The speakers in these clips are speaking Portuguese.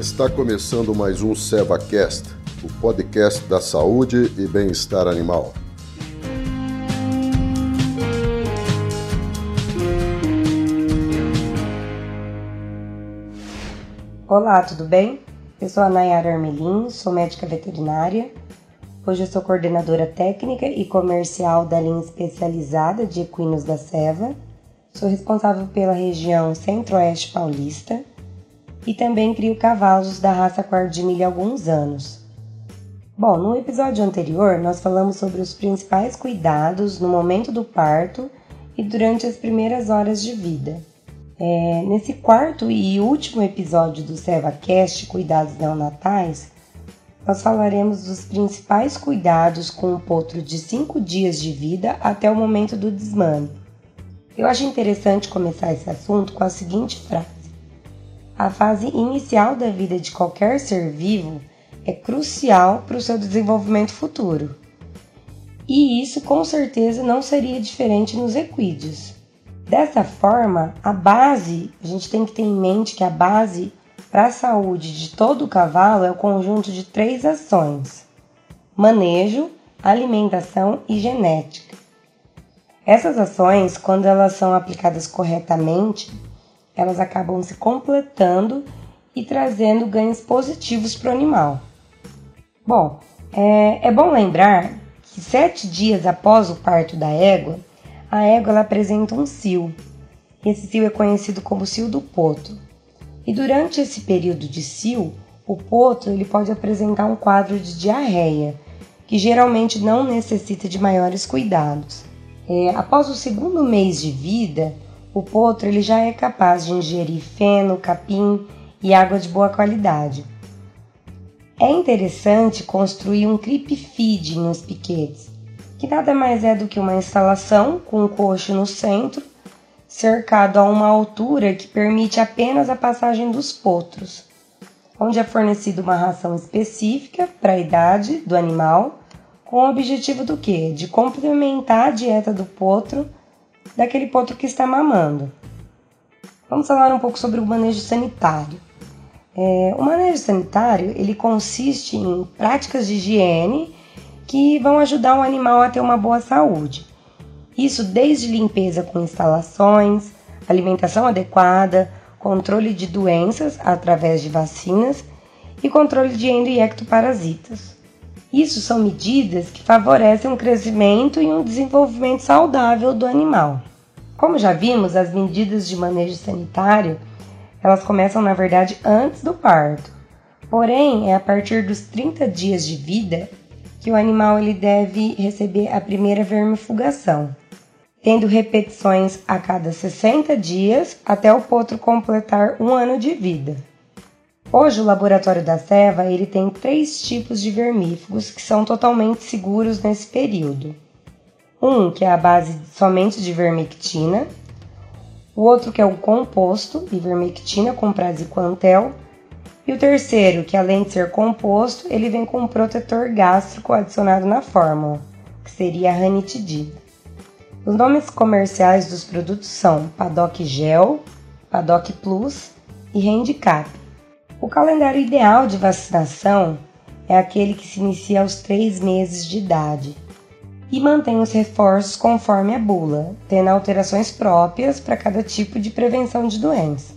Está começando mais um SevaCast, o podcast da saúde e bem-estar animal. Olá, tudo bem? Eu sou a Nayara Armelin, sou médica veterinária. Hoje eu sou coordenadora técnica e comercial da linha especializada de equinos da Seva. Sou responsável pela região Centro-Oeste Paulista e também crio cavalos da raça quarto de milha há alguns anos. Bom, no episódio anterior nós falamos sobre os principais cuidados no momento do parto e durante as primeiras horas de vida. É, nesse quarto e último episódio do SevaCast Cuidados Neonatais, nós falaremos dos principais cuidados com o potro de 5 dias de vida até o momento do desmame. Eu acho interessante começar esse assunto com a seguinte frase: a fase inicial da vida de qualquer ser vivo é crucial para o seu desenvolvimento futuro. E isso com certeza não seria diferente nos equídeos. Dessa forma, a base, a gente tem que ter em mente que a base para a saúde de todo o cavalo é o conjunto de três ações: manejo, alimentação e genética. Essas ações, quando elas são aplicadas corretamente, elas acabam se completando e trazendo ganhos positivos para o animal. Bom, é, é, bom lembrar que sete dias após o parto da égua, a égua apresenta um cio. Esse cio é conhecido como cio do potro. E durante esse período de cio, o potro ele pode apresentar um quadro de diarreia, que geralmente não necessita de maiores cuidados. É, após o segundo mês de vida, o potro ele já é capaz de ingerir feno, capim e água de boa qualidade. É interessante construir um creep feed nos piquetes, que nada mais é do que uma instalação com um coxo no centro, cercado a uma altura que permite apenas a passagem dos potros, onde é fornecida uma ração específica para a idade do animal, com o objetivo do quê? De complementar a dieta do potro daquele potro que está mamando. Vamos falar um pouco sobre o manejo sanitário. É, o manejo sanitário ele consiste em práticas de higiene que vão ajudar o animal a ter uma boa saúde. Isso desde limpeza com instalações, alimentação adequada, controle de doenças através de vacinas e controle de endo e ectoparasitas. Isso são medidas que favorecem um crescimento e um desenvolvimento saudável do animal. Como já vimos, as medidas de manejo sanitário, elas começam na verdade antes do parto. Porém, é a partir dos 30 dias de vida que o animal ele deve receber a primeira vermifugação, tendo repetições a cada 60 dias até o potro completar um ano de vida. Hoje o laboratório da Seva ele tem três tipos de vermífugos que são totalmente seguros nesse período. Um que é a base somente de vermectina, o outro que é o composto ivermectina com praziquantel e o terceiro que além de ser composto ele vem com um protetor gástrico adicionado na fórmula, que seria a ranitidina. Os nomes comerciais dos produtos são Paddock Gel, Paddock Plus e Handicap. O calendário ideal de vacinação é aquele que se inicia aos três meses de idade e mantém os reforços conforme a bula, tendo alterações próprias para cada tipo de prevenção de doença.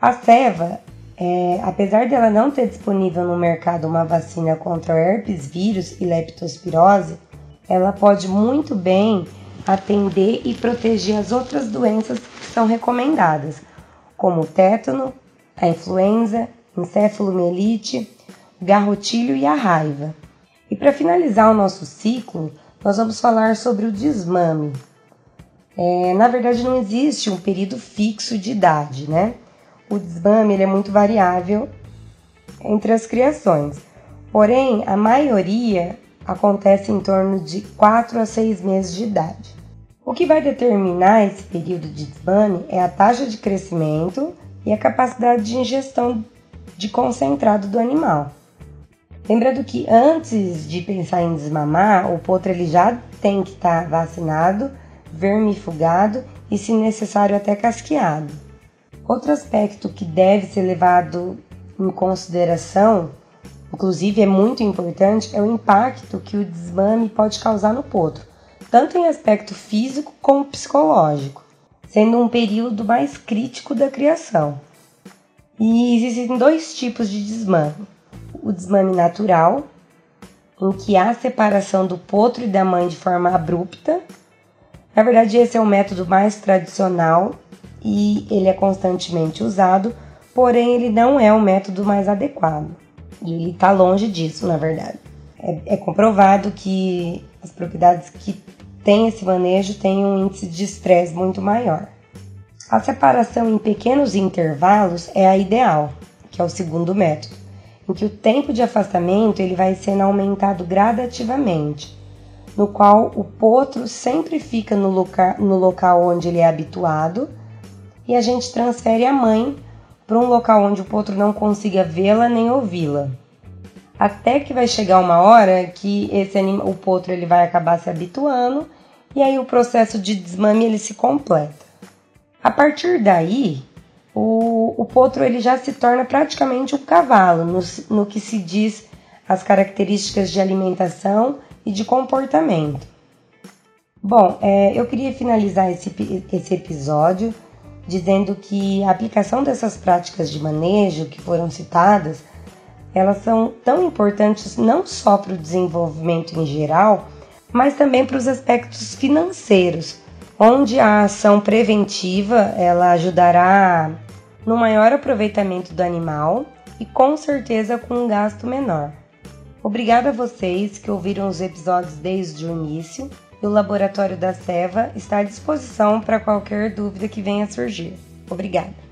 A ceva, é, apesar dela não ter disponível no mercado uma vacina contra herpes vírus e leptospirose, ela pode muito bem atender e proteger as outras doenças que são recomendadas, como o tétano, a influenza encefalomielite, o garrotilho e a raiva. E para finalizar o nosso ciclo, nós vamos falar sobre o desmame. É, na verdade, não existe um período fixo de idade, né? O desmame ele é muito variável entre as criações, porém, a maioria acontece em torno de 4 a 6 meses de idade. O que vai determinar esse período de desmame é a taxa de crescimento e a capacidade de ingestão de concentrado do animal. Lembrando que antes de pensar em desmamar, o potro ele já tem que estar tá vacinado, vermifugado e, se necessário, até casqueado. Outro aspecto que deve ser levado em consideração, inclusive é muito importante, é o impacto que o desmame pode causar no potro, tanto em aspecto físico como psicológico, sendo um período mais crítico da criação. E existem dois tipos de desmame: o desmame natural, em que há separação do potro e da mãe de forma abrupta. Na verdade, esse é o método mais tradicional e ele é constantemente usado, porém ele não é o método mais adequado. E ele está longe disso, na verdade. É, é, comprovado que as propriedades que têm esse manejo têm um índice de estresse muito maior. A separação em pequenos intervalos é a ideal, que é o segundo método em que o tempo de afastamento ele vai sendo aumentado gradativamente, no qual o potro sempre fica no, loca no local onde ele é habituado e a gente transfere a mãe para um local onde o potro não consiga vê-la nem ouvi-la. Até que vai chegar uma hora que esse o potro ele vai acabar se habituando e aí o processo de desmame ele se completa. A partir daí, o, o potro ele já se torna praticamente um cavalo no, no que se diz as características de alimentação e de comportamento. Bom, é, eu queria finalizar esse, esse episódio dizendo que a aplicação dessas práticas de manejo que foram citadas, elas são tão importantes não só para o desenvolvimento em geral, mas também para os aspectos financeiros, onde a ação preventiva ela ajudará no maior aproveitamento do animal e com certeza com um gasto menor. Obrigada a vocês que ouviram os episódios desde o início e o Laboratório da Seva está à disposição para qualquer dúvida que venha surgir. Obrigada!